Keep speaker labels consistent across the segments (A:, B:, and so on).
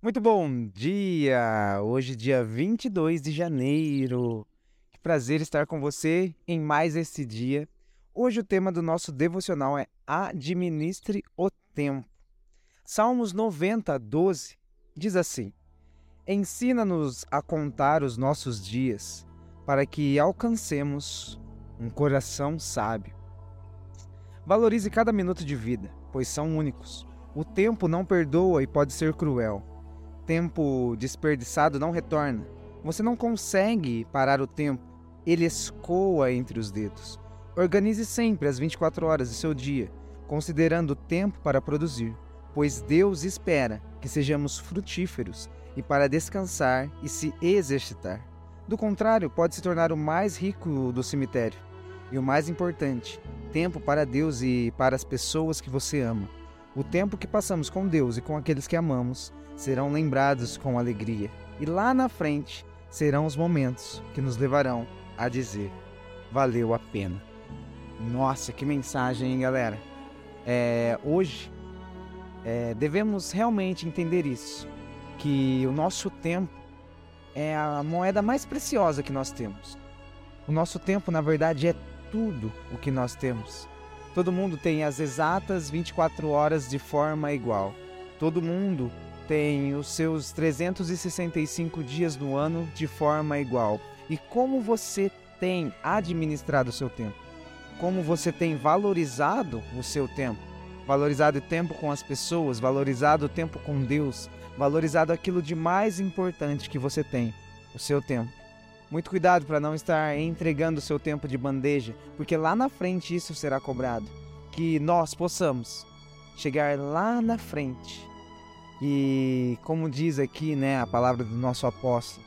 A: Muito bom dia! Hoje, dia 22 de janeiro. Que prazer estar com você em mais esse dia. Hoje, o tema do nosso devocional é Administre o Tempo. Salmos 90, 12 diz assim: Ensina-nos a contar os nossos dias, para que alcancemos um coração sábio. Valorize cada minuto de vida, pois são únicos. O tempo não perdoa e pode ser cruel tempo desperdiçado não retorna. Você não consegue parar o tempo, ele escoa entre os dedos. Organize sempre as 24 horas de seu dia, considerando o tempo para produzir, pois Deus espera que sejamos frutíferos e para descansar e se exercitar. Do contrário, pode se tornar o mais rico do cemitério. E o mais importante, tempo para Deus e para as pessoas que você ama. O tempo que passamos com Deus e com aqueles que amamos serão lembrados com alegria, e lá na frente serão os momentos que nos levarão a dizer: valeu a pena. Nossa, que mensagem, hein, galera? É, hoje é, devemos realmente entender isso, que o nosso tempo é a moeda mais preciosa que nós temos. O nosso tempo, na verdade, é tudo o que nós temos. Todo mundo tem as exatas 24 horas de forma igual. Todo mundo tem os seus 365 dias no ano de forma igual. E como você tem administrado o seu tempo? Como você tem valorizado o seu tempo? Valorizado o tempo com as pessoas, valorizado o tempo com Deus, valorizado aquilo de mais importante que você tem, o seu tempo. Muito cuidado para não estar entregando o seu tempo de bandeja, porque lá na frente isso será cobrado. Que nós possamos chegar lá na frente e como diz aqui, né, a palavra do nosso apóstolo,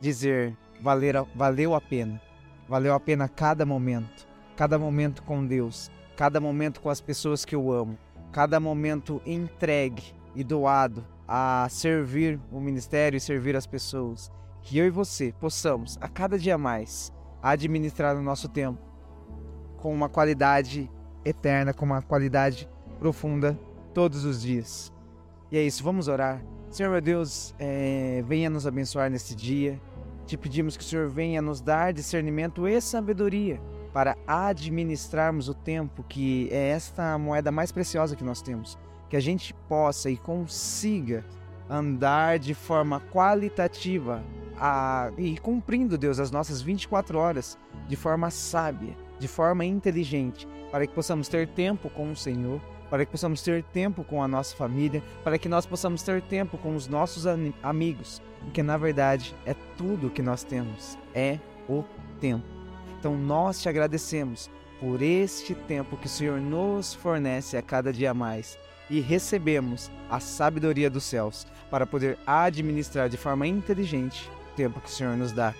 A: dizer valer, valeu a pena. Valeu a pena cada momento, cada momento com Deus, cada momento com as pessoas que eu amo, cada momento entregue e doado a servir o ministério e servir as pessoas. Que eu e você possamos, a cada dia mais, administrar o nosso tempo com uma qualidade eterna, com uma qualidade profunda todos os dias. E é isso, vamos orar. Senhor meu Deus, é, venha nos abençoar neste dia. Te pedimos que o Senhor venha nos dar discernimento e sabedoria para administrarmos o tempo, que é esta moeda mais preciosa que nós temos. Que a gente possa e consiga andar de forma qualitativa a, e cumprindo, Deus, as nossas 24 horas de forma sábia, de forma inteligente, para que possamos ter tempo com o Senhor para que possamos ter tempo com a nossa família, para que nós possamos ter tempo com os nossos amigos, porque na verdade é tudo que nós temos, é o tempo. Então nós te agradecemos por este tempo que o Senhor nos fornece a cada dia mais e recebemos a sabedoria dos céus para poder administrar de forma inteligente tempo que o Senhor nos dá.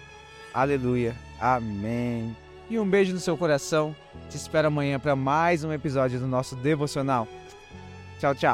A: Aleluia. Amém e um beijo no seu coração. Te espero amanhã para mais um episódio do nosso devocional. Tchau, tchau.